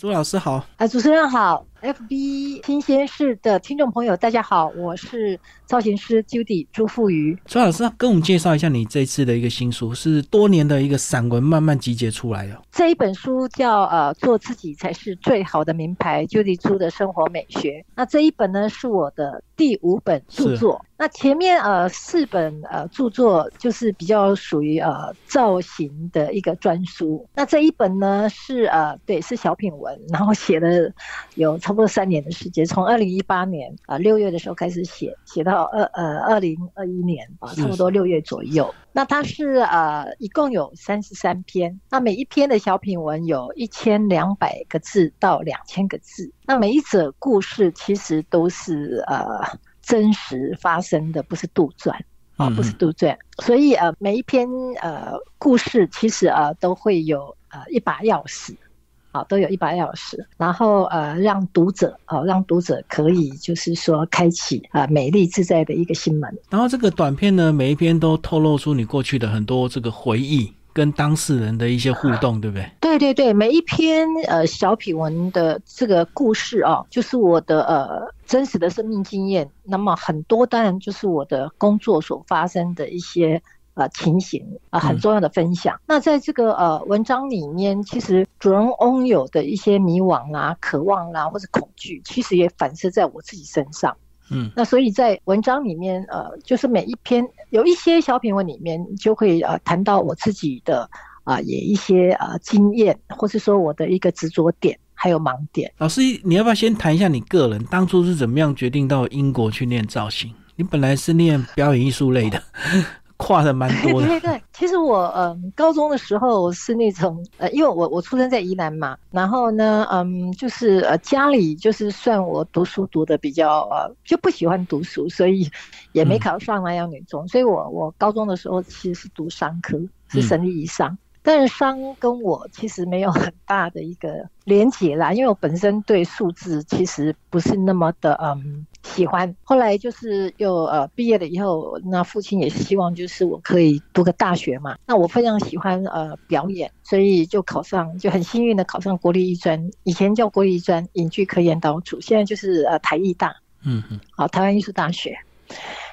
朱老师好，啊，主持人好，FB 新鲜事的听众朋友大家好，我是造型师 Judy 朱富瑜。朱老师跟我们介绍一下你这次的一个新书，是多年的一个散文慢慢集结出来的。这一本书叫呃，做自己才是最好的名牌，Judy 朱的生活美学。那这一本呢是我的第五本著作。那前面呃四本呃著作就是比较属于呃造型的一个专书。那这一本呢是呃对是小品文。然后写了有差不多三年的时间，从二零一八年啊六月的时候开始写，写到二呃二零二一年啊差不多六月左右。那它是呃一共有三十三篇，那每一篇的小品文有一千两百个字到两千个字。那每一则故事其实都是呃真实发生的，不是杜撰啊，不是杜撰。所以呃每一篇呃故事其实呃都会有呃一把钥匙。好，都有一把钥匙，然后呃，让读者哦，让读者可以就是说开启啊美丽自在的一个心门。然后这个短片呢，每一篇都透露出你过去的很多这个回忆跟当事人的一些互动，对不对？对对对，每一篇呃小品文的这个故事哦，就是我的呃真实的生命经验。那么很多当然就是我的工作所发生的一些。呃，情形啊，很重要的分享。那在这个呃文章里面，其实主人翁有的一些迷惘啦、渴望啦，或者恐惧，其实也反射在我自己身上。嗯，那所以在文章里面，呃，就是每一篇有一些小品文里面，就会呃谈到我自己的啊，也一些呃经验，或是说我的一个执着点，还有盲点。老师，你要不要先谈一下你个人当初是怎么样决定到英国去念造型？你本来是念表演艺术类的。跨的蛮多的。对对，其实我嗯，高中的时候是那种呃，因为我我出生在宜兰嘛，然后呢，嗯，就是呃家里就是算我读书读的比较呃，就不喜欢读书，所以也没考上南洋女中，所以我我高中的时候其实是读商科，是省立以上。但是商跟我其实没有很大的一个连结啦，因为我本身对数字其实不是那么的嗯喜欢。后来就是又呃毕业了以后，那父亲也是希望就是我可以读个大学嘛。那我非常喜欢呃表演，所以就考上，就很幸运的考上国立艺专，以前叫国立艺专影剧科研导组，现在就是呃台艺大，嗯嗯，好台湾艺术大学。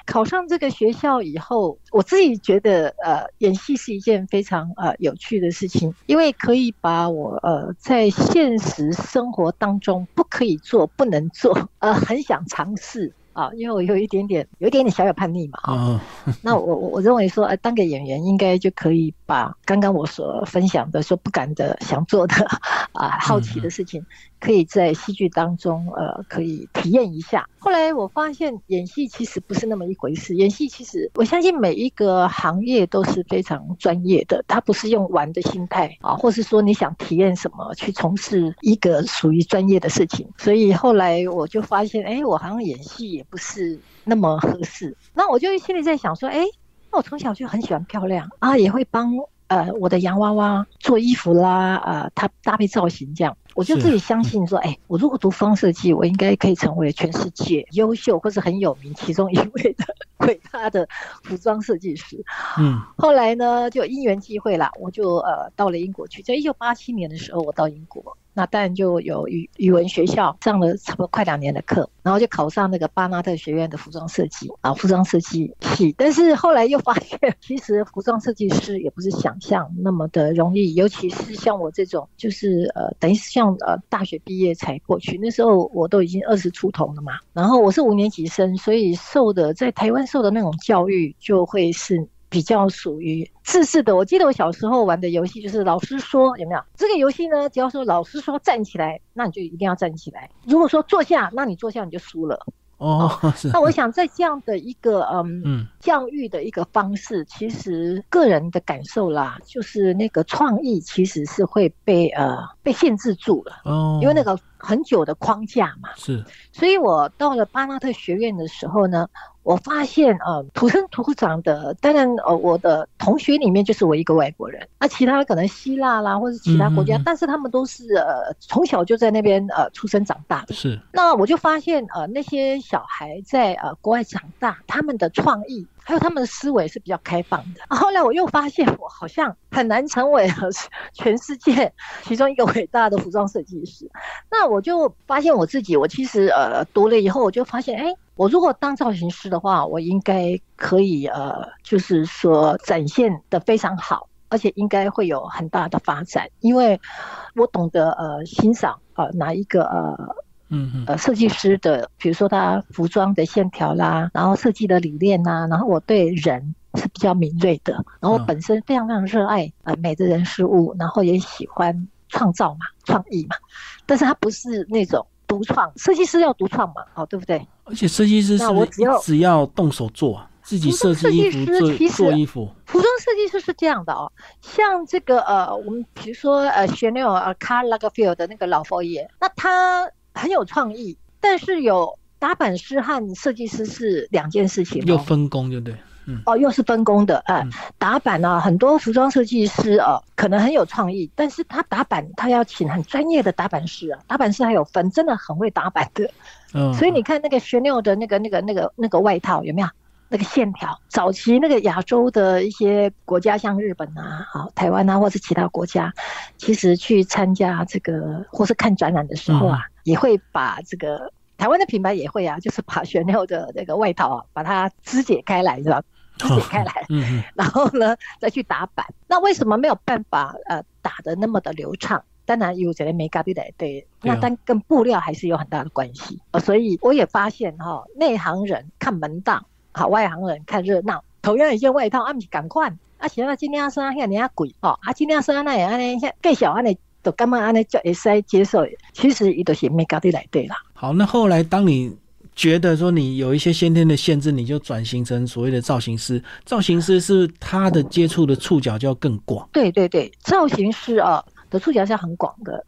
考上这个学校以后，我自己觉得，呃，演戏是一件非常呃有趣的事情，因为可以把我呃在现实生活当中不可以做、不能做，呃，很想尝试。啊，因为我有一点点，有一点点小小叛逆嘛，啊，那我我我认为说，呃，当个演员应该就可以把刚刚我所分享的、说不敢的、想做的 啊、好奇的事情，可以在戏剧当中，呃，可以体验一下。后来我发现演戏其实不是那么一回事，演戏其实我相信每一个行业都是非常专业的，它不是用玩的心态啊，或是说你想体验什么去从事一个属于专业的事情。所以后来我就发现，哎，我好像演戏也。不是那么合适，那我就心里在想说，哎，那我从小就很喜欢漂亮啊，也会帮呃我的洋娃娃做衣服啦，呃，它搭配造型这样，我就自己相信说，哎，我如果读方设计，我应该可以成为全世界优秀或是很有名其中一位的伟大的服装设计师。嗯，后来呢，就因缘际会啦，我就呃到了英国去，在一九八七年的时候，我到英国。那当然就有语语文学校上了差不多快两年的课，然后就考上那个巴纳特学院的服装设计啊，服装设计系。但是后来又发现，其实服装设计师也不是想象那么的容易，尤其是像我这种，就是呃，等于是像呃大学毕业才过去，那时候我都已经二十出头了嘛。然后我是五年级生，所以受的在台湾受的那种教育就会是。比较属于自式的。我记得我小时候玩的游戏就是老师说有没有这个游戏呢？只要说老师说站起来，那你就一定要站起来。如果说坐下，那你坐下你就输了。哦，那我想在这样的一个嗯教育的一个方式，其实个人的感受啦，就是那个创意其实是会被呃被限制住了。哦，因为那个很久的框架嘛。是。所以我到了巴纳特学院的时候呢。我发现呃，土生土长的，当然呃，我的同学里面就是我一个外国人，那其他可能希腊啦，或者其他国家，但是他们都是呃从小就在那边呃出生长大的。是。那我就发现呃，那些小孩在呃国外长大，他们的创意。还有他们的思维是比较开放的。后来我又发现，我好像很难成为全世界其中一个伟大的服装设计师。那我就发现我自己，我其实呃读了以后，我就发现，哎，我如果当造型师的话，我应该可以呃，就是说展现的非常好，而且应该会有很大的发展，因为我懂得呃欣赏呃哪一个呃。嗯嗯，呃，设计师的，比如说他服装的线条啦，然后设计的理念呐，然后我对人是比较敏锐的，然后我本身非常非常热爱呃美的人事物，然后也喜欢创造嘛，创意嘛，但是他不是那种独创，设计师要独创嘛，哦，对不对？而且设计师是只要只要动手做，自己设计衣服做做衣服。服装设计师是这样的哦，像这个呃，我们比如说呃，Chanel 呃，Karl Lagerfeld 的那个老佛爷，那他。很有创意，但是有打版师和设计师是两件事情。又分工，对不对？嗯。哦，又是分工的，哎，打版呢，很多服装设计师哦，可能很有创意，但是他打版他要请很专业的打版师啊，打版师还有分，真的很会打版的。嗯。所以你看那个 Chanel 的那个、那个、那个、那个外套有没有？那个线条，早期那个亚洲的一些国家，像日本啊、好台湾啊，或是其他国家，其实去参加这个或是看展览的时候啊，也会把这个台湾的品牌也会啊，就是把玄六的那个外套啊，把它肢解开来，是吧？肢解 开来，然后呢再去打版。那为什么没有办法呃打的那么的流畅？当然有这个美咖啡的对，那但跟布料还是有很大的关系。所以我也发现哈，内行人看门道。好，外行人看热闹，同样一件外套，啊，不是赶快，啊，行啊今天要说遐尼啊贵，哦，啊，今天要说那也安尼，更小安尼，都干嘛安尼就会使接受？其实伊都是没搞得来对啦。好，那后来当你觉得说你有一些先天的限制，你就转型成所谓的造型师。造型师是他的接触的触角就要更广。对对对，造型师啊的触角是很广的。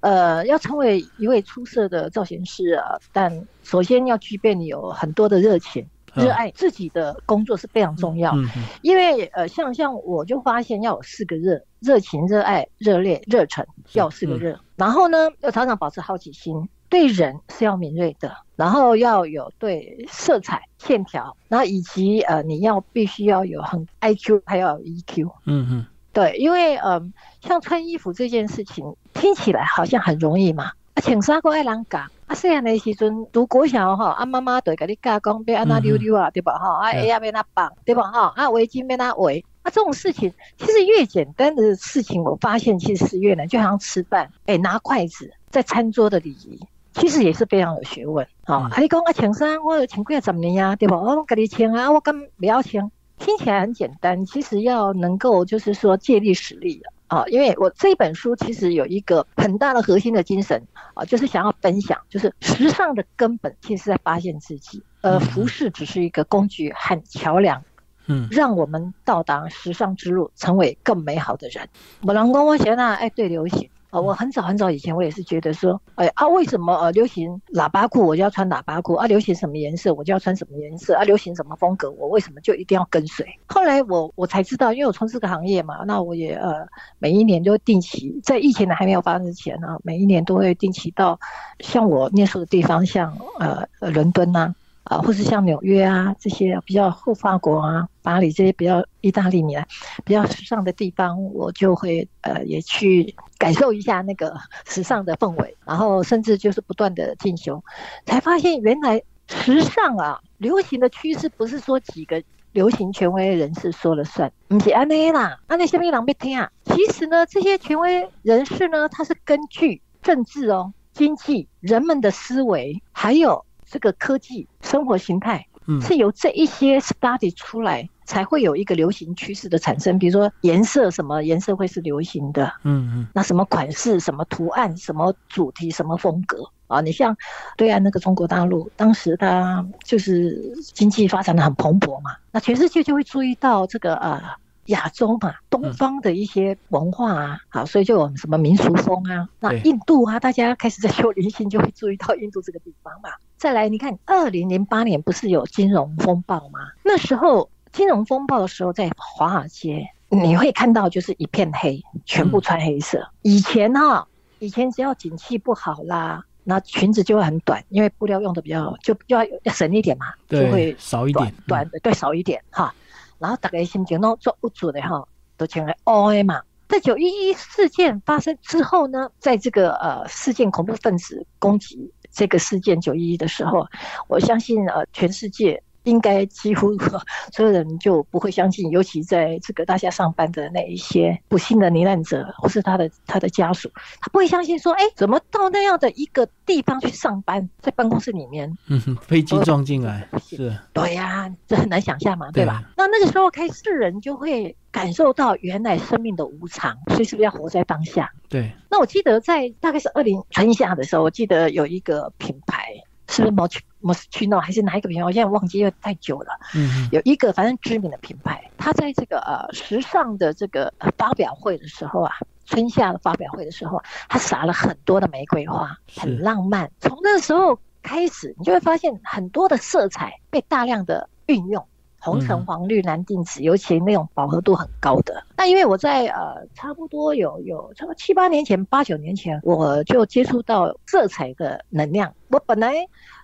呃，要成为一位出色的造型师啊，但首先要具备你有很多的热情。热爱自己的工作是非常重要，因为呃，像像我就发现要有四个热：热情、热爱、热烈、热忱，要四个热。然后呢，要常常保持好奇心，对人是要敏锐的，然后要有对色彩、线条，然后以及呃，你要必须要有很 I Q，还要有 E Q。嗯嗯，对，因为嗯，像穿衣服这件事情听起来好像很容易嘛，啊，请三个爱人讲。啊，细汉的时阵读国小吼，啊妈妈都会甲你教讲，要安那溜溜啊，对吧？哈，啊鞋要安那绑，对吧？哈，啊围巾要安那围，啊这种事情其实越简单的事情，我发现其实是越难。就好像吃饭，哎，拿筷子在餐桌的礼仪，其实也是非常有学问。啊，你讲啊，请衫我请几十年呀，对吧？我给你请啊，我敢不要请？听起来很简单，其实要能够就是说借力使力的。啊，因为我这本书其实有一个很大的核心的精神啊，就是想要分享，就是时尚的根本其实是在发现自己，而服饰只是一个工具和桥梁，嗯，让我们到达时尚之路，成为更美好的人。我能跟我写那爱对流行。啊，我很早很早以前，我也是觉得说，哎啊，为什么呃流行喇叭裤我就要穿喇叭裤啊？流行什么颜色我就要穿什么颜色啊？流行什么风格我为什么就一定要跟随？后来我我才知道，因为我从事这个行业嘛，那我也呃每一年都定期，在疫情还没有发生之前呢，每一年都会定期到像我念书的地方，像呃伦敦呐。啊，啊或是像纽约啊这些比较后法国啊、巴黎这些比较意大利来比较时尚的地方，我就会呃也去感受一下那个时尚的氛围，然后甚至就是不断的进修，才发现原来时尚啊流行的趋势不是说几个流行权威人士说了算，不是安内啦，安内下面人别听啊。其实呢，这些权威人士呢，他是根据政治哦、经济、人们的思维还有。这个科技生活形态，嗯，是由这一些 study 出来，才会有一个流行趋势的产生。比如说颜色，什么颜色会是流行的？嗯嗯，那什么款式、什么图案、什么主题、什么风格啊？你像对岸那个中国大陆，当时它就是经济发展的很蓬勃嘛，那全世界就会注意到这个啊。亚洲嘛，东方的一些文化啊，好，所以就有什么民俗风啊。那印度啊，大家开始在 修灵性，就会注意到印度这个地方嘛。再来，你看，二零零八年不是有金融风暴吗？那时候金融风暴的时候，在华尔街你会看到就是一片黑，全部穿黑色。以前哈，以前只要景气不好啦，那裙子就会很短，因为布料用的比较就要要省一点嘛，就会少一点，短的对少一点哈。然后大家心情都做不足的哈，都成为 O A 嘛。在九一一事件发生之后呢，在这个呃事件恐怖分子攻击。这个事件九一一的时候，我相信呃，全世界应该几乎所有人就不会相信，尤其在这个大家上班的那一些不幸的罹难者或是他的他的家属，他不会相信说，哎，怎么到那样的一个地方去上班，在办公室里面，嗯，飞机撞进来，是，对呀，这很难想象嘛，对吧？那那个时候开始人就会。感受到原来生命的无常，所以是不是要活在当下？对。那我记得在大概是二零春夏的时候，我记得有一个品牌，是不是 Mosch Moschino 还是哪一个品牌？我现在忘记，因为太久了。嗯。有一个反正知名的品牌，它在这个呃时尚的这个发表会的时候啊，春夏的发表会的时候，它撒了很多的玫瑰花，很浪漫。从那时候开始，你就会发现很多的色彩被大量的运用。红橙黄绿蓝靛紫，尤其那种饱和度很高的。那因为我在呃差不多有有差不多七八年前、八九年前，我就接触到色彩的能量。我本来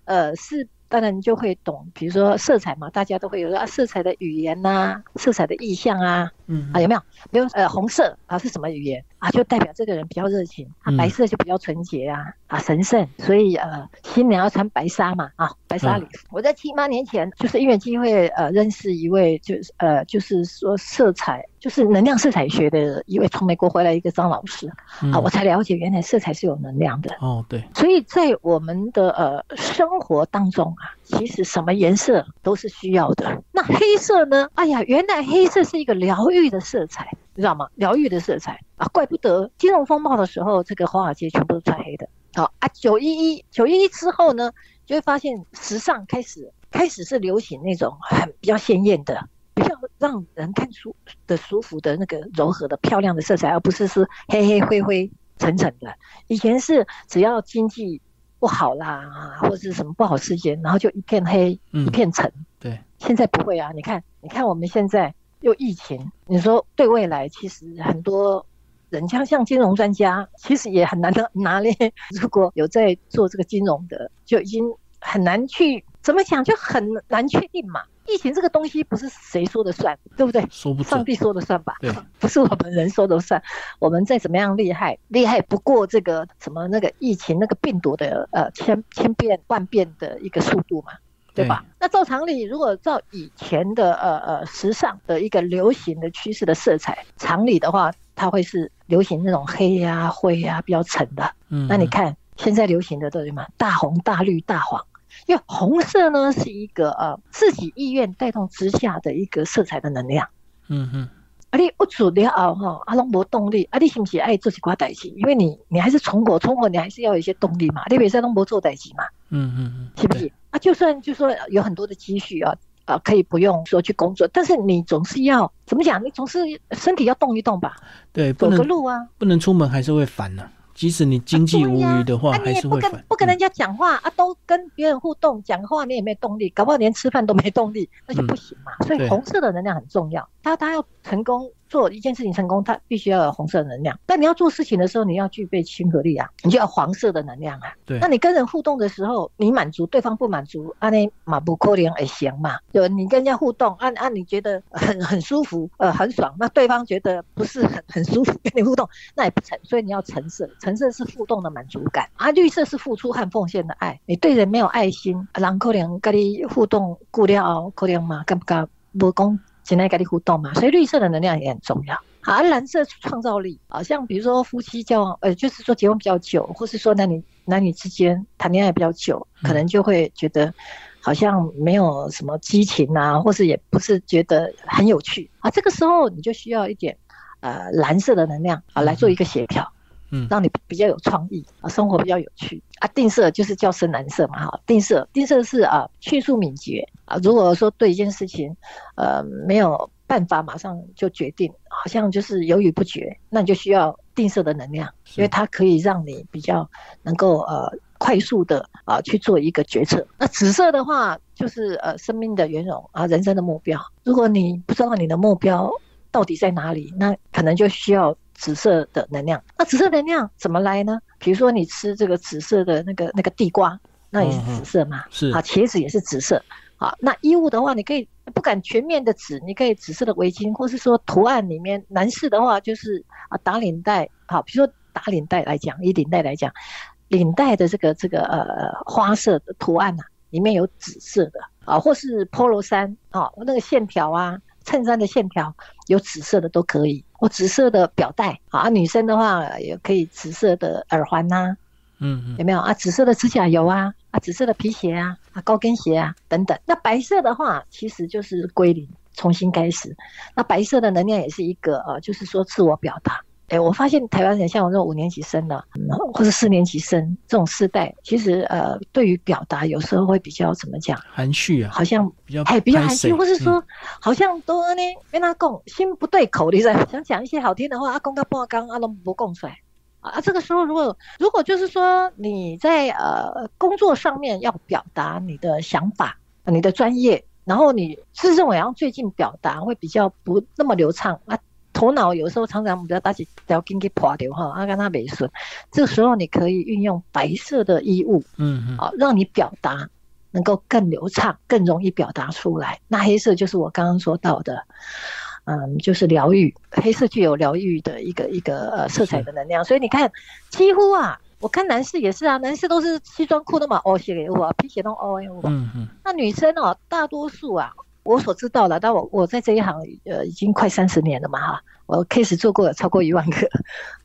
呃是。当然就会懂，比如说色彩嘛，大家都会有啊，色彩的语言呐，色彩的意象啊，嗯啊有没有？比如呃红色啊是什么语言啊？就代表这个人比较热情啊，白色就比较纯洁啊啊神圣，所以呃新娘要穿白纱嘛啊白纱礼服。我在七八年前就是因为机会呃认识一位就是呃就是说色彩。就是能量色彩学的一位从美国回来一个张老师啊，我才了解原来色彩是有能量的哦。对，所以在我们的呃生活当中啊，其实什么颜色都是需要的。那黑色呢？哎呀，原来黑色是一个疗愈的色彩，你知道吗？疗愈的色彩啊，怪不得金融风暴的时候，这个华尔街全部都穿黑的。好啊，九一一九一一之后呢，就会发现时尚开始开始是流行那种很比较鲜艳的。比较让人看舒的舒服的那个柔和的漂亮的色彩，而不是是黑黑灰灰沉沉的。以前是只要经济不好啦，或者是什么不好事件，然后就一片黑，一片沉。对，现在不会啊！你看，你看我们现在又疫情，你说对未来，其实很多人像像金融专家，其实也很难拿 拿捏。如果有在做这个金融的，就已经很难去怎么讲，就很难确定嘛。疫情这个东西不是谁说的算，对不对？说不上帝说的算吧？对，不是我们人说的算。我们再怎么样厉害，厉害不过这个什么那个疫情那个病毒的呃千千变万变的一个速度嘛，对吧？那照常理，如果照以前的呃呃时尚的一个流行的趋势的色彩，常理的话，它会是流行那种黑呀灰呀比较沉的。嗯，那你看现在流行的都什么？大红大绿大黄。因为红色呢是一个呃自己意愿带动之下的一个色彩的能量，嗯嗯，啊你不主了哈，阿龙无动力，啊你是不是爱做几挂代志？因为你你还是从我从我你还是要有一些动力嘛，你别在龙博做代志嘛，嗯嗯嗯，是不是？啊就算就说有很多的积蓄啊啊可以不用说去工作，但是你总是要怎么讲？你总是身体要动一动吧？对，走个路啊，不能出门还是会烦的。即使你经济无余的话，还是会不跟不跟人家讲话啊，都跟别人互动讲话，你也没动力，搞不好连吃饭都没动力，那就不行嘛。所以红色的能量很重要，他他要成功。做一件事情成功，它必须要有红色能量。但你要做事情的时候，你要具备亲和力啊，你就要黄色的能量啊。对。那你跟人互动的时候，你满足对方不满足，啊那马不可能也行嘛。就你跟人家互动，按按你觉得很很舒服，呃，很爽。那对方觉得不是很很舒服跟你互动，那也不成。所以你要橙色，橙色是互动的满足感啊。绿色是付出和奉献的爱。你对人没有爱心，人可能跟你互动过了，可能嘛，敢不敢不讲？现在跟你互动嘛，所以绿色的能量也很重要。好，蓝色创造力啊，像比如说夫妻交往，呃，就是说结婚比较久，或是说男女男女之间谈恋爱比较久，可能就会觉得好像没有什么激情啊，或是也不是觉得很有趣啊。这个时候你就需要一点呃蓝色的能量啊来做一个协调。嗯，让你比较有创意啊，生活比较有趣啊。定色就是叫深蓝色嘛，哈。定色，定色是啊，迅速敏捷啊。如果说对一件事情，呃，没有办法马上就决定，好像就是犹豫不决，那你就需要定色的能量，因为它可以让你比较能够呃快速的啊去做一个决策。那紫色的话就是呃生命的圆融啊，人生的目标。如果你不知道你的目标到底在哪里，那可能就需要紫色的能量。那紫色能量怎么来呢？比如说你吃这个紫色的那个那个地瓜，那也是紫色嘛，是啊，茄子也是紫色。啊，那衣物的话，你可以不敢全面的紫，你可以紫色的围巾，或是说图案里面，男士的话就是啊打领带，好，比如说打领带来讲，以领带来讲，领带的这个这个呃花色的图案呐，里面有紫色的啊，或是 polo 衫啊，那个线条啊，衬衫的线条有紫色的都可以，或紫色的表带啊，女生的话也可以紫色的耳环呐。嗯，有没有啊？紫色的指甲油啊，啊，紫色的皮鞋啊，啊，高跟鞋啊，等等。那白色的话，其实就是归零，重新开始。那白色的能量也是一个呃，就是说自我表达。哎，我发现台湾人像我这种五年级生的，或者四年级生这种世代，其实呃，对于表达有时候会比较怎么讲？含蓄啊，好像比较哎，比较含蓄，或是说好像都呢跟他讲心不对口，你在想讲一些好听的话，阿公他不刚阿龙不供出来。啊，这个时候如果如果就是说你在呃工作上面要表达你的想法、你的专业，然后你自认为好像最近表达会比较不那么流畅啊，头脑有时候常常比较打起条筋给破掉哈，啊跟他没顺，这个时候你可以运用白色的衣物，嗯嗯，啊，让你表达能够更流畅、更容易表达出来。那黑色就是我刚刚说到的。嗯，就是疗愈，黑色具有疗愈的一个一个呃色彩的能量，所以你看，几乎啊，我看男士也是啊，男士都是西装裤都嘛 O 型的，我皮鞋都 O 型的，嗯嗯，那女生哦，大多数啊，我所知道的，但我我在这一行呃已经快三十年了嘛哈，我 case 做过超过一万个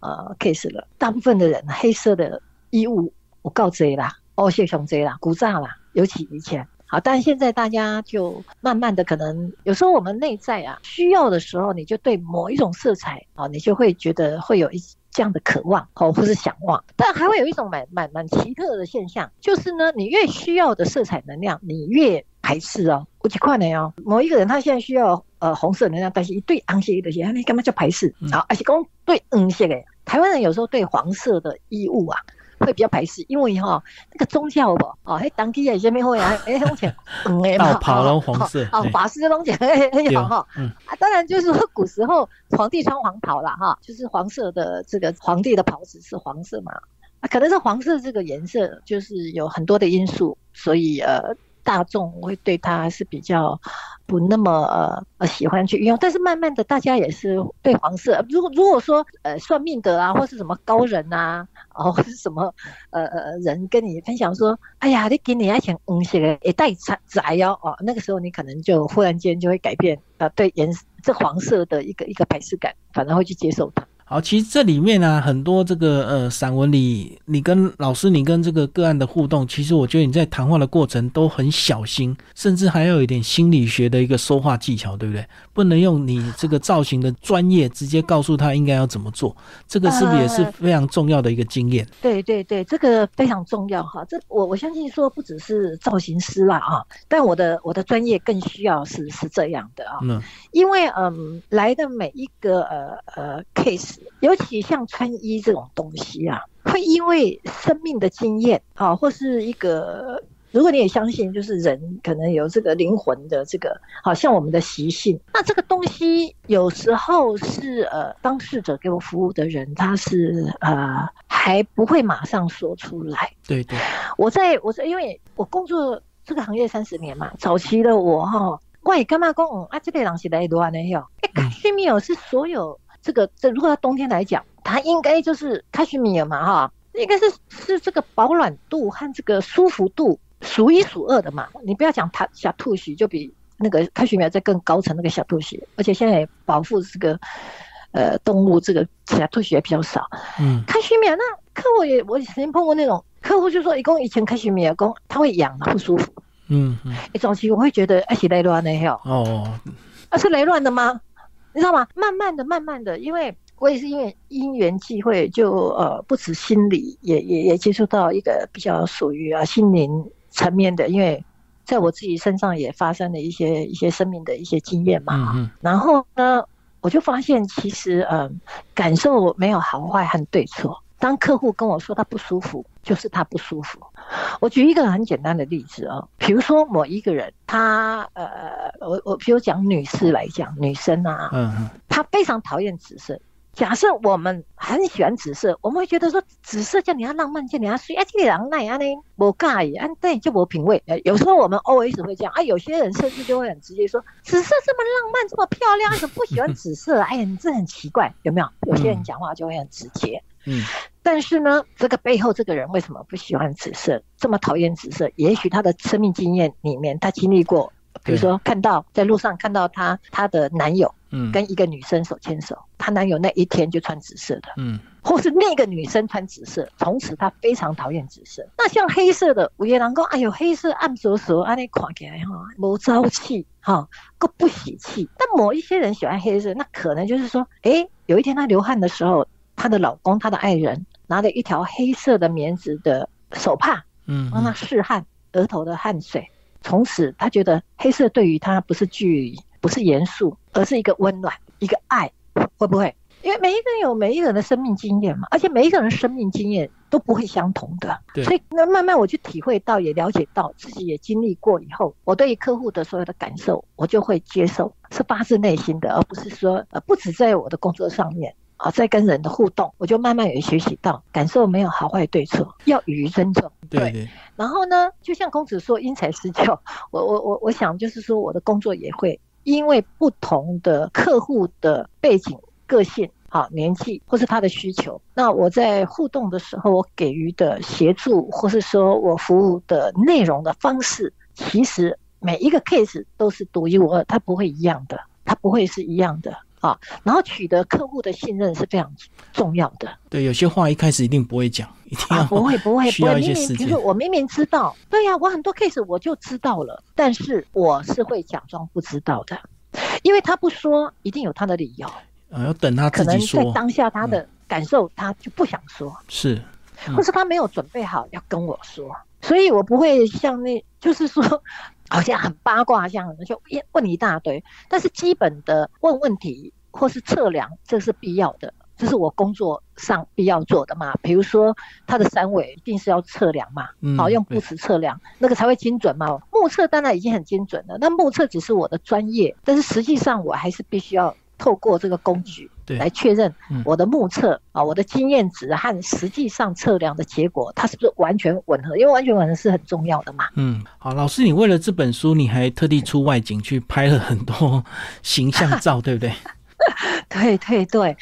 呃 case 了，大部分的人黑色的衣物我告贼啦，O 型熊贼啦，古炸啦，尤其以前。好，但是现在大家就慢慢的，可能有时候我们内在啊需要的时候，你就对某一种色彩啊，你就会觉得会有一这样的渴望哦，或是想望。但还会有一种蛮蛮蛮奇特的现象，就是呢，你越需要的色彩能量，你越排斥哦。我几块呢哦，某一个人他现在需要呃红色能量，但是一对红色的鞋，你干嘛叫排斥？好，而且讲对黄色的，台湾人有时候对黄色的衣物啊。会比较排斥，因为哈那个宗教不哦，嘿当地也下面会啊，哎，红钱嗯诶嘛，袍龙黄色，哦，法师的东西很很好哈，嗯啊，当然就是说古时候皇帝穿黄袍啦哈，就是黄色的这个皇帝的袍子是黄色嘛，啊，可能是黄色这个颜色就是有很多的因素，所以呃。大众会对他是比较不那么呃喜欢去用，但是慢慢的大家也是对黄色。如果如果说呃算命的啊，或是什么高人啊，哦或是什么呃呃人跟你分享说，哎呀，你给你爱情红色也带彩彩哟哦，那个时候你可能就忽然间就会改变啊对颜这黄色的一个一个排斥感，反而会去接受它。好，其实这里面呢，很多这个呃散文里，你跟老师，你跟这个个案的互动，其实我觉得你在谈话的过程都很小心，甚至还要有一点心理学的一个说话技巧，对不对？不能用你这个造型的专业直接告诉他应该要怎么做，这个是不是也是非常重要的一个经验？对对对，这个非常重要哈。这我我相信说不只是造型师啦啊，但我的我的专业更需要是是这样的啊，嗯，因为嗯来的每一个呃呃 case。尤其像穿衣这种东西啊，会因为生命的经验啊，或是一个，如果你也相信，就是人可能有这个灵魂的这个，好像我们的习性，那这个东西有时候是呃，当事者给我服务的人，他是呃还不会马上说出来。对对，我在我在，因为我工作这个行业三十年嘛，早期的我哈，我也干嘛讲啊，这个人是来乱的哟，哎，卡西米尔是所有。这个这如果要冬天来讲，它应该就是开须米尔嘛哈，应该是是这个保暖度和这个舒服度数一数二的嘛。你不要讲它小兔须，就比那个开须米尔在更高层那个小兔须，而且现在保护这个呃动物，这个小兔须也比较少。嗯，开须米尔那客户也我曾经碰过那种客户就说，一共以前开须米尔工他会痒不舒服。嗯嗯，一早期我会觉得哎是雷乱的哟。哦，啊是雷乱的吗？你知道吗？慢慢的，慢慢的，因为我也是因为因缘际会，就呃不止心理，也也也接触到一个比较属于啊心灵层面的，因为在我自己身上也发生了一些一些生命的一些经验嘛。嗯嗯然后呢，我就发现其实嗯，感受没有好坏和对错，当客户跟我说他不舒服，就是他不舒服。我举一个很简单的例子哦，比如说某一个人，他呃，我我比如讲女士来讲，女生啊，嗯嗯，她非常讨厌紫色。假设我们很喜欢紫色，我们会觉得说紫色叫你要浪漫，叫你要睡，哎，这个人那样呢，不介意，啊，对，就我品味。有时候我们 always 会这样，啊，有些人甚至就会很直接说，紫色这么浪漫，这么漂亮，怎么不喜欢紫色？哎呀，你这很奇怪，有没有？有些人讲话就会很直接。嗯，但是呢，这个背后这个人为什么不喜欢紫色，这么讨厌紫色？也许他的生命经验里面，他经历过。比如说，看到在路上看到她她的男友，嗯，跟一个女生手牵手，她男友那一天就穿紫色的，嗯，或是那个女生穿紫色，从此她非常讨厌紫色。那像黑色的，午夜郎公，哎呦，黑色暗索索，安尼看起来哈，不朝气哈，个不喜气。但某一些人喜欢黑色，那可能就是说，哎，有一天他流汗的时候，她的老公，她的爱人拿着一条黑色的棉质的手帕，嗯，帮她拭汗，额头的汗水。从此，她觉得黑色对于她不是距离不是严肃，而是一个温暖，一个爱，会不会？因为每一个人有每一个人的生命经验嘛，而且每一个人生命经验都不会相同的，所以那慢慢我去体会到，也了解到自己也经历过以后，我对于客户的所有的感受，我就会接受，是发自内心的，而不是说呃，不止在我的工作上面。啊，在跟人的互动，我就慢慢也学习到，感受没有好坏对错，要予以尊重。对。然后呢，就像公子说，因材施教。我我我我想就是说，我的工作也会因为不同的客户的背景、个性、好年纪或是他的需求，那我在互动的时候，我给予的协助或是说我服务的内容的方式，其实每一个 case 都是独一无二，它不会一样的，它不会是一样的。啊，然后取得客户的信任是非常重要的。对，有些话一开始一定不会讲，一定要不会不会不会。明明。比如说，我明明知道，对呀，我很多 case 我就知道了，但是我是会假装不知道的，因为他不说，一定有他的理由。呃，要等他自己说。可能在当下他的感受，他就不想说，是，或是他没有准备好要跟我说，所以我不会像那，就是说。好像很八卦，这样就问一大堆。但是基本的问问题或是测量，这是必要的，这是我工作上必要做的嘛。比如说它的三围一定是要测量嘛，好用布尺测量，那个才会精准嘛。目测当然已经很精准了，那目测只是我的专业，但是实际上我还是必须要。透过这个工具来确认我的目测啊，我的经验值和实际上测量的结果，它是不是完全吻合？因为完全吻合是很重要的嘛。嗯，好，老师，你为了这本书，你还特地出外景去拍了很多形象照，对不对？对对对，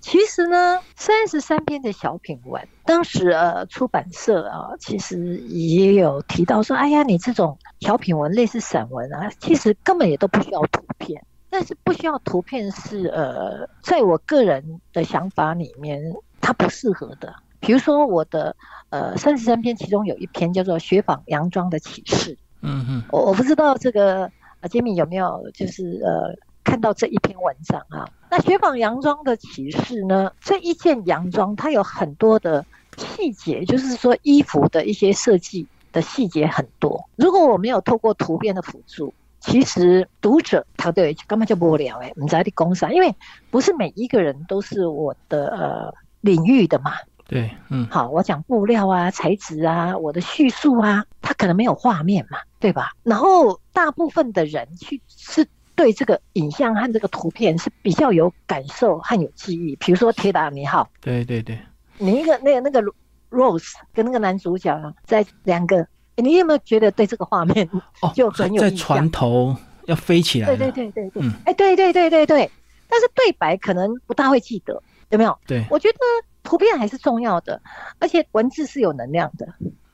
其实呢，三十三篇的小品文，当时呃出版社啊，其实也有提到说，哎呀，你这种小品文类似散文啊，其实根本也都不需要图片。但是不需要图片是呃，在我个人的想法里面，它不适合的。比如说我的呃三十三篇，其中有一篇叫做《雪纺洋装的启示》。嗯嗯，我我不知道这个啊杰米有没有就是呃看到这一篇文章啊？那雪纺洋装的启示呢？这一件洋装它有很多的细节，就是说衣服的一些设计的细节很多。如果我没有透过图片的辅助。其实读者他对根本就不聊哎，你在的工商，因为不是每一个人都是我的呃领域的嘛。对，嗯，好，我讲布料啊、材质啊、我的叙述啊，他可能没有画面嘛，对吧？然后大部分的人去是对这个影像和这个图片是比较有感受和有记忆。比如说《铁达尼号》，对对对，你一个那个那个 Rose 跟那个男主角在两个。你有没有觉得对这个画面就很有在船头要飞起来？对对对对对，嗯，哎，对对对对对，但是对白可能不大会记得，有没有？对，我觉得图片还是重要的，而且文字是有能量的，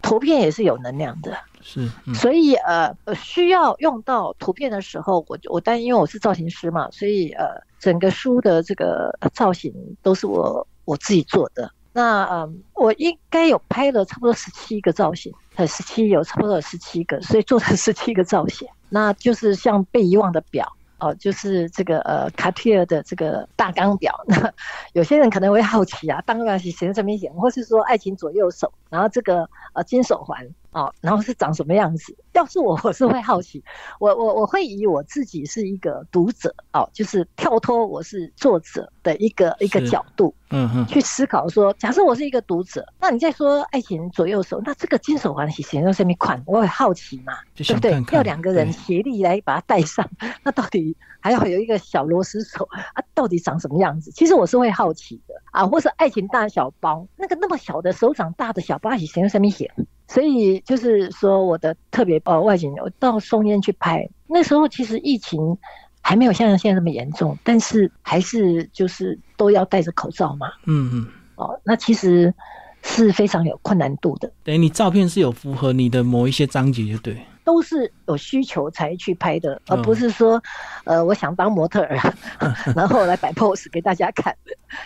图片也是有能量的，是。所以呃，需要用到图片的时候，我我但因为我是造型师嘛，所以呃，整个书的这个造型都是我我自己做的。那嗯，我应该有拍了差不多十七个造型，呃，十七有差不多有十七个，所以做成 十七个造型。那就是像被遗忘的表哦，就是这个呃卡地亚的这个大钢表。那有些人可能会好奇啊，大钢表是谁这么显，或是说爱情左右手，然后这个呃金手环哦，然后是长什么样子？要是我，我是会好奇，我我我会以我自己是一个读者哦，就是跳脱我是作者的一个一个角度，嗯哼，去思考说，假设我是一个读者，那你在说爱情左右手，那这个金手环是谁用什么款？我会好奇嘛，对不对？要两个人协力来把它戴上，那到底还要有一个小螺丝手啊？到底长什么样子？其实我是会好奇的啊，或是爱情大小包，那个那么小的手掌大的小包是谁用什么写？所以就是说，我的特别呃外景，我到松烟去拍，那时候其实疫情还没有像现在这么严重，但是还是就是都要戴着口罩嘛。嗯嗯。哦，那其实是非常有困难度的。等于你照片是有符合你的某一些章节，就对。都是有需求才去拍的，而不是说，呃，我想当模特儿，然后来摆 pose 给大家看。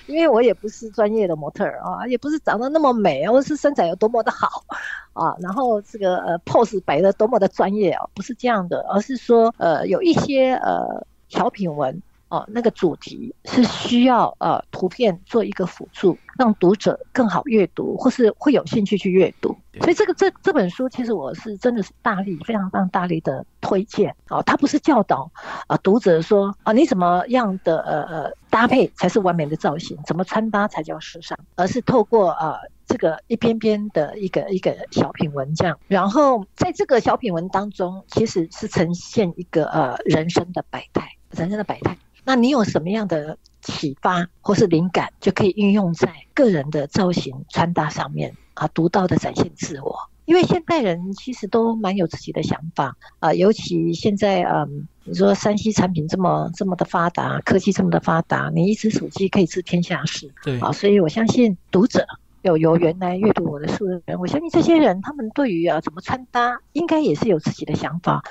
因为我也不是专业的模特儿啊，也不是长得那么美，或是身材有多么的好啊，然后这个呃 pose 摆的多么的专业啊，不是这样的，而是说，呃，有一些呃小品文。哦，那个主题是需要呃图片做一个辅助，让读者更好阅读，或是会有兴趣去阅读。所以这个这这本书其实我是真的是大力非常非常大力的推荐。哦，它不是教导啊读者说啊你怎么样的呃呃搭配才是完美的造型，怎么穿搭才叫时尚，而是透过啊这个一篇篇的一个一个小品文这样，然后在这个小品文当中，其实是呈现一个呃人生的百态，人生的百态。那你有什么样的启发或是灵感，就可以运用在个人的造型穿搭上面啊，独到的展现自我。因为现代人其实都蛮有自己的想法啊，尤其现在嗯，你说山西产品这么这么的发达，科技这么的发达，你一只手机可以知天下事，对啊，所以我相信读者有由原来阅读我的书的人，我相信这些人他们对于啊怎么穿搭，应该也是有自己的想法，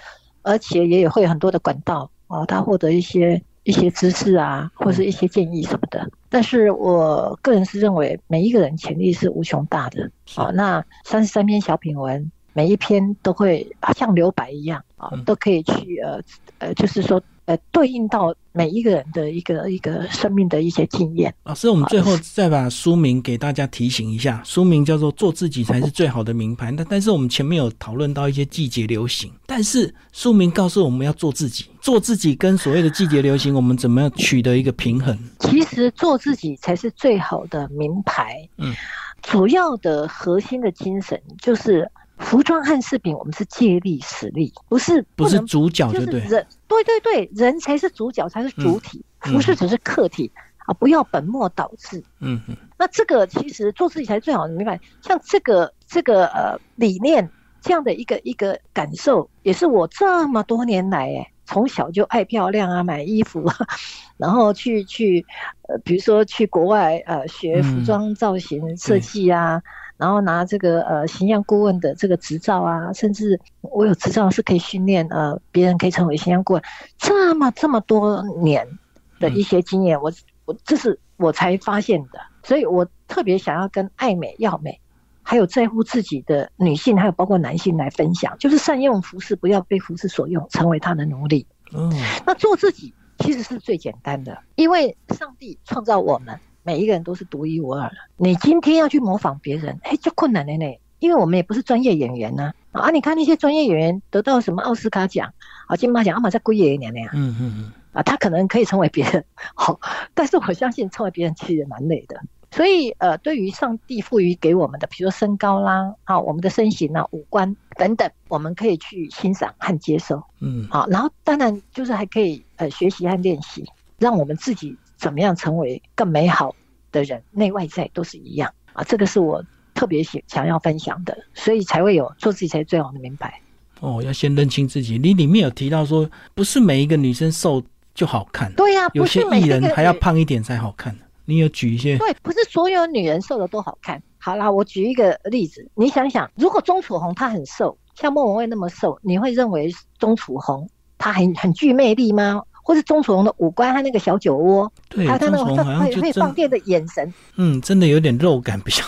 而且也有会有很多的管道啊，他获得一些。一些知识啊，或者是一些建议什么的，但是我个人是认为每一个人潜力是无穷大的好。那三十三篇小品文，每一篇都会像留白一样啊，都可以去呃呃，就是说。呃，对应到每一个人的一个一个生命的一些经验。老师，我们最后再把书名给大家提醒一下，书名叫做《做自己才是最好的名牌》。那但是我们前面有讨论到一些季节流行，但是书名告诉我们要做自己，做自己跟所谓的季节流行，我们怎么样取得一个平衡？其实做自己才是最好的名牌。嗯，主要的核心的精神就是。服装和饰品，我们是借力使力，不是不是主角，就对人，对对对，人才是主角，才是主体，服饰只是客体啊！不要本末倒置。嗯嗯。那这个其实做自己才是最好的，明白？像这个这个呃理念，这样的一个一个感受，也是我这么多年来哎，从小就爱漂亮啊，买衣服，然后去去呃，比如说去国外呃学服装造型设计啊。然后拿这个呃形象顾问的这个执照啊，甚至我有执照是可以训练呃别人可以成为形象顾问，这么这么多年的一些经验，我我这是我才发现的，所以我特别想要跟爱美要美，还有在乎自己的女性，还有包括男性来分享，就是善用服饰，不要被服饰所用，成为他的奴隶。嗯，那做自己其实是最简单的，因为上帝创造我们。每一个人都是独一无二的。你今天要去模仿别人，哎，就困难了呢。因为我们也不是专业演员呢。啊，你看那些专业演员得到什么奥斯卡奖、啊金马奖，阿玛在贵一年那样。嗯嗯嗯。啊，他可能可以成为别人好，但是我相信成为别人其实也蛮累的。所以，呃，对于上帝赋予给我们的，比如说身高啦，啊，我们的身形啊、五官等等，我们可以去欣赏和接受。嗯。好，然后当然就是还可以呃学习和练习，让我们自己。怎么样成为更美好的人？内外在都是一样啊！这个是我特别想想要分享的，所以才会有做自己才是最好的明白。哦，要先认清自己。你里面有提到说，不是每一个女生瘦就好看。对呀，有些艺人还要胖一点才好看。你有举一些？对，不是所有女人瘦的都好看。好啦，我举一个例子，你想想，如果钟楚红她很瘦，像莫文蔚那么瘦，你会认为钟楚红她很很具魅力吗？或是钟楚红的五官，他那个小酒窝，对，他那个会会放电的眼神，嗯，真的有点肉感，比较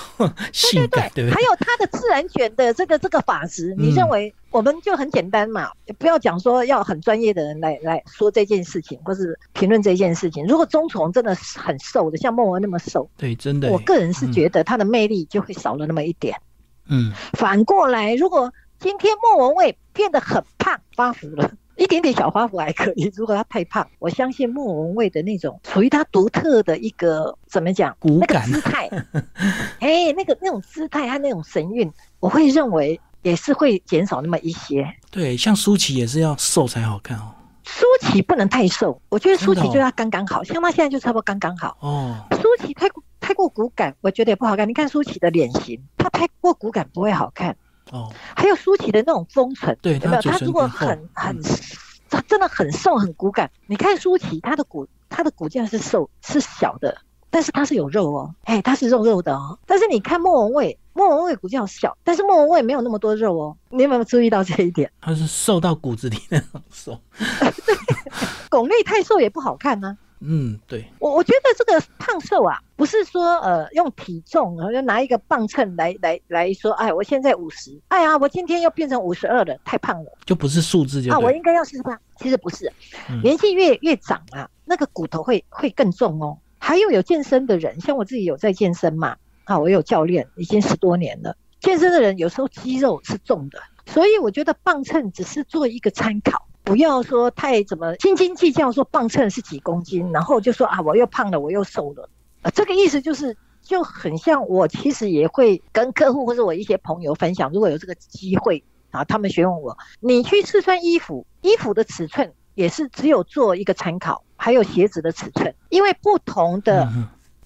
性感，对不对？还有他的自然卷的这个这个发质，你认为我们就很简单嘛？不要讲说要很专业的人来来说这件事情，或是评论这件事情。如果钟楚红真的是很瘦的，像孟文那么瘦，对，真的，我个人是觉得他的魅力就会少了那么一点。嗯，反过来，如果今天莫文蔚变得很胖，发福了。一点点小发福还可以，如果他太胖，我相信莫文蔚的那种属于他独特的一个怎么讲，那个骨感姿态，哎，那个那种姿态和那种神韵，我会认为也是会减少那么一些。对，像舒淇也是要瘦才好看哦。舒淇不能太瘦，我觉得舒淇就要刚刚好，像她现在就差不多刚刚好。哦，舒淇太过太过骨感，我觉得也不好看。你看舒淇的脸型，她太过骨感不会好看。哦，还有舒淇的那种丰唇，对有没有？她嘴唇她如果很很很，她真的很瘦很骨感。你看舒淇，她的骨她的骨架是瘦是小的，但是她是有肉哦，哎，她是肉肉的哦。但是你看莫文蔚，莫文蔚骨架小，但是莫文蔚没有那么多肉哦。你有没有注意到这一点？他是瘦到骨子里那种瘦。对 巩俐太瘦也不好看呢、嗯，对，我我觉得这个胖瘦啊，不是说呃用体重，然后就拿一个磅秤来来来说，哎，我现在五十，哎呀，我今天又变成五十二了，太胖了就不是数字就啊，我。应该要四十八。其实不是，嗯年纪越越长啊，那个骨头会会更重哦。还有有健身的人，像我自己有在健身嘛，啊，我有教练，已经十多年了。健身的人有时候肌肉是重的，所以我觉得磅秤只是做一个参考，不要说太怎么斤斤计较，说磅秤是几公斤，然后就说啊我又胖了，我又瘦了，呃，这个意思就是就很像我其实也会跟客户或者我一些朋友分享，如果有这个机会啊，他们询问我，你去试穿衣服，衣服的尺寸也是只有做一个参考，还有鞋子的尺寸，因为不同的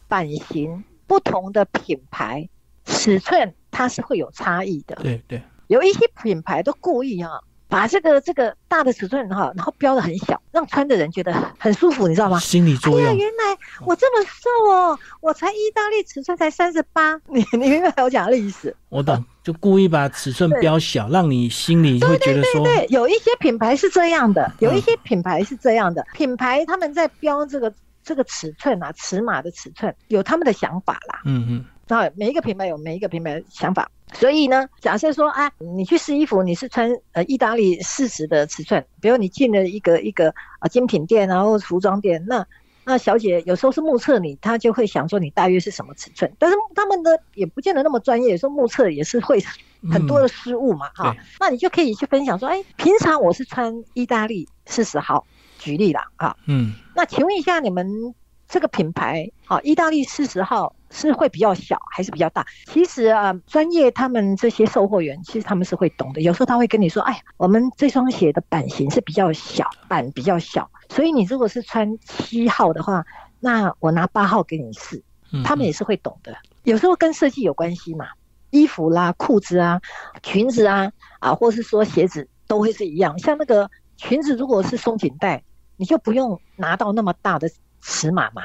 版型、不同的品牌尺寸它是会有差异的。对对，有一些品牌都故意哈、把这个这个大的尺寸哈、然后标的很小，让穿的人觉得很很舒服，你知道吗？心理作用哎呀，原来我这么瘦哦，我才意大利尺寸才三十八，你你明白我讲的意思？我懂，就故意把尺寸标小，让你心里会觉得说，对，有一些品牌是这样的，有一嗯些品牌是这样的，品牌他们在标这个这个尺寸啊，尺码的尺寸有他们的想法啦。嗯嗯，那每一个品牌有每一个品牌的想法，所以呢，假设说啊，你去试衣服，你是穿呃意大利四十的尺寸，比如你进了一个一个啊精品店，然后服装店，那那小姐有时候是目测你，她就会想说你大约是什么尺寸，但是他们呢也不见得那么专业，有时候目测也是会 很多的失误嘛，哈、对。那你就可以去分享说，哎，平常我是穿意大利四十号，举例啦，啊，嗯，那请问一下，你们这个品牌啊，意大利四十号是会比较小还是比较大？其实啊，专业他们这些售货员其实他们是会懂的，有时候他会跟你说，哎，我们这双鞋的版型是比较小，版比较小，所以你如果是穿七号的话，那我拿八号给你试，嗯他们也是会懂的。有时候跟设计有关系嘛，衣服啦、裤子啊、裙子啊啊，或是说鞋子都会是一样。像那个裙子如果是松紧带，你就不用拿到那么大的尺码嘛，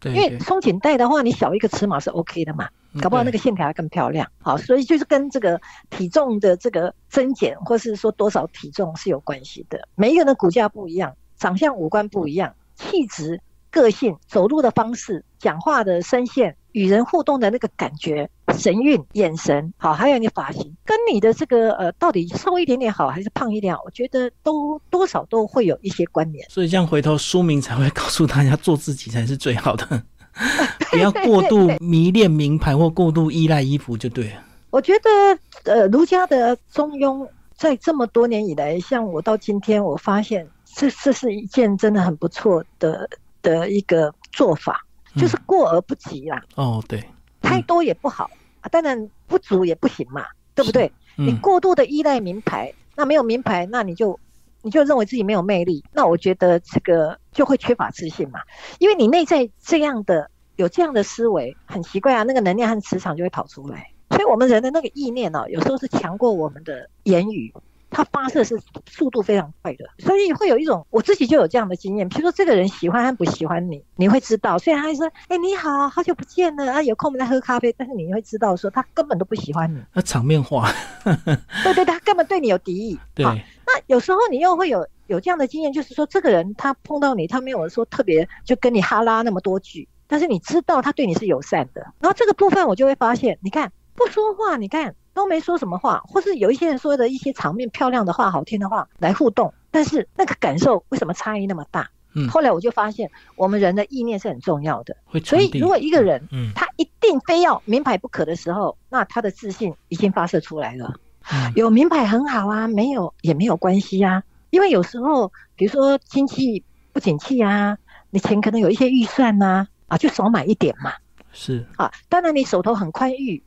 对对，因为松紧带的话，你小一个尺码是 OK 的嘛，嗯搞不好那对个线条还更漂亮。好，所以就是跟这个体重的这个增减，或是说多少体重是有关系的。每一个人的骨架不一样，长相五官不一样，气质、个性、走路的方式、讲话的声线、与人互动的那个感觉、神韵、眼神，好，还有你发型，跟你的这个呃，到底瘦一点点好还是胖一点好，我觉得都多少都会有一些关联。所以这样回头书名才会告诉大家，做自己才是最好的，不要过度迷恋名牌或过度依赖衣服就对了。我觉得，呃，儒家的中庸在这么多年以来，像我到今天，我发现这这是一件真的很不错的的一个做法，就是过而不及啦，哦，对，太多也不好啊，当然不足也不行嘛，对不对？你嗯，过度的依赖名牌，那没有名牌，那你就你就认为自己没有魅力，那我觉得这个就会缺乏自信嘛，因为你内在这样的有这样的思维，很奇怪啊，那个能量和磁场就会跑出来。所以我们人的那个意念呢、有时候是强过我们的言语。它发射是速度非常快的，所以会有一种我自己就有这样的经验。比如说，这个人喜欢和不喜欢你，你会知道。虽然他说：“哎、你好，好久不见了啊，有空我们来喝咖啡。”但是你会知道说他根本都不喜欢你。那场面话，对对，他根本对你有敌意。对，好那有时候你又会有有这样的经验，就是说这个人他碰到你，他没有说特别就跟你哈拉那么多句，但是你知道他对你是友善的。然后这个部分我就会发现，你看不说话，你看都没说什么话，或是有一些人说的一些场面漂亮的话、好听的话来互动，但是那个感受为什么差异那么大？嗯后来我就发现，我们人的意念是很重要的。所以如果一个人嗯他一定非要名牌不可的时候，那他的自信已经发射出来了。嗯有名牌很好啊，没有也没有关系啊。因为有时候，比如说经济不景气啊，你钱可能有一些预算呐、啊，就少买一点嘛。是啊，当然你手头很宽裕，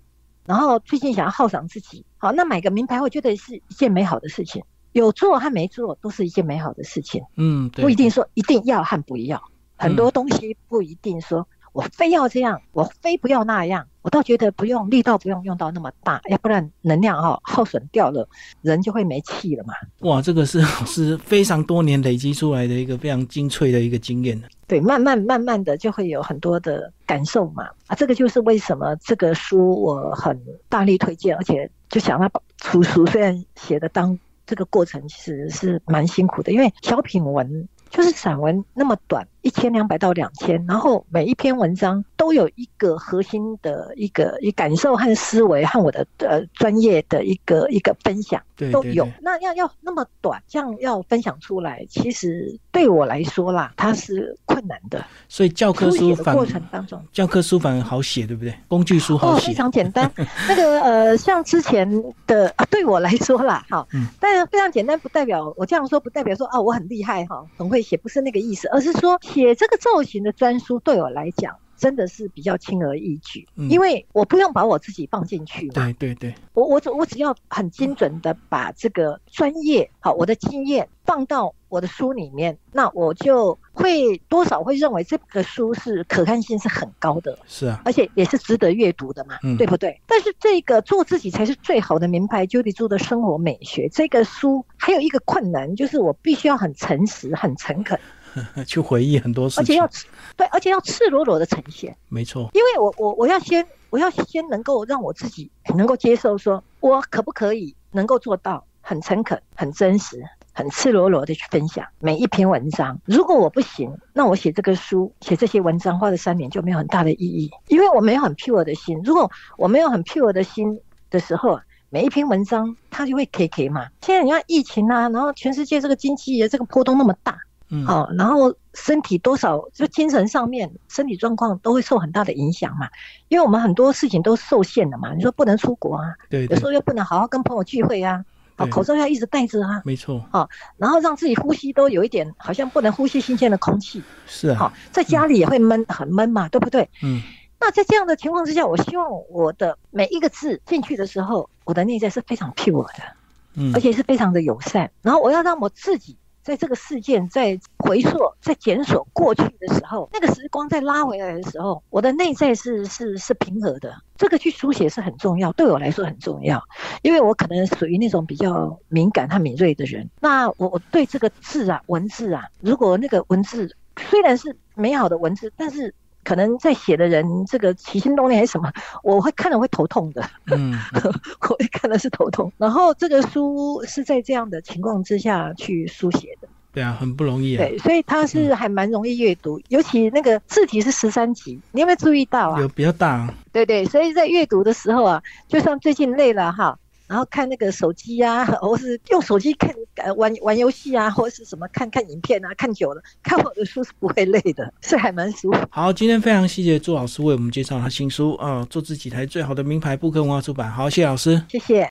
然后最近想要犒赏自己，好，那买个名牌，我觉得是一件美好的事情。有做和没做都是一件美好的事情，嗯对。不一定说一定要和不要，很多东西不一定说我非要这样，我非不要那样。我倒觉得不用力道不用用到那么大，要不然能量哈、耗损掉了，人就会没气了嘛。哇，这个是 老师非常多年累积出来的一个非常精粹的一个经验。对，慢慢慢慢的就会有很多的感受嘛。啊，这个就是为什么这个书我很大力推荐，而且就想要把出书，虽然写的当这个过程其实是蛮辛苦的，因为小品文就是散文那么短，一千两百到两千，然后每一篇文章都有一个核心的一个一感受和思维和我的呃专业的一个一个分享。对对对，都有那要要那么短，这样要分享出来，其实对我来说啦，它是困难的。所以教科书书反过程当中，教科书反而好写，对不对？工具书好哦，写非。常简单。那个呃，像之前的啊，对我来说啦，哈，嗯但是非常简单，不代表我这样说，不代表说啊我很厉害哈，很会写，不是那个意思，而是说写这个造型的专书对我来讲。真的是比较轻而易举，嗯。因为我不用把我自己放进去嘛，对对对，我我只我只要很精准的把这个专业好我的经验放到我的书里面，那我就会多少会认为这个书是可看性是很高的，是啊，而且也是值得阅读的嘛，嗯。对不对？但是这个做自己才是最好的名牌 Judy 做的生活美学。这个书还有一个困难，就是我必须要很诚实、很诚恳，去回忆很多事情而且要，赤对，而且要赤裸裸的呈现。没错，因为我我我要先我要先能够让我自己能够接受说，我可不可以能够做到很诚恳、很真实、很赤裸裸的去分享每一篇文章。如果我不行，那我写这个书、写这些文章花了三年就没有很大的意义，因为我没有很 pure 的心。如果我没有很 pure 的心的时候，每一篇文章它就会 K K 嘛。现在你看疫情啊，然后全世界这个经济的这个波动那么大，嗯，哦，然后身体多少就精神上面身体状况都会受很大的影响嘛，因为我们很多事情都受限了嘛。你说不能出国啊，对对有时，候又不能好好跟朋友聚会啊，啊，对口罩要一直戴着啊，没错，然后让自己呼吸都有一点好像不能呼吸新鲜的空气，是好、啊，在家里也会闷，很闷嘛，对不对？嗯，那在这样的情况之下，我希望我的每一个字进去的时候，我的内在是非常 pure 的。嗯，而且是非常的友善。然后我要让我自己在这个事件在回溯、在检索过去的时候，那个时光再拉回来的时候，我的内在是是是平和的。这个去书写是很重要，对我来说很重要，因为我可能属于那种比较敏感和敏锐的人。那我我对这个字啊、文字啊，如果那个文字虽然是美好的文字，但是可能在写的人这个起心动念还是什么，我会看了会头痛的。嗯，我会看的是头痛。然后这个书是在这样的情况之下去书写的，对啊，很不容易啊，对，所以它是还蛮容易阅读，尤其那个字体是十三级，你有没有注意到啊有？比较大啊，对对，所以在阅读的时候啊，就算最近累了哈。然后看那个手机啊，或是用手机看呃玩玩游戏啊，或者是什么看看影片啊，看久了，看我的书是不会累的，是还蛮舒服。好，今天非常谢谢朱老师为我们介绍他新书啊、做自己台最好的名牌布克文化出版。好，谢谢老师。谢谢。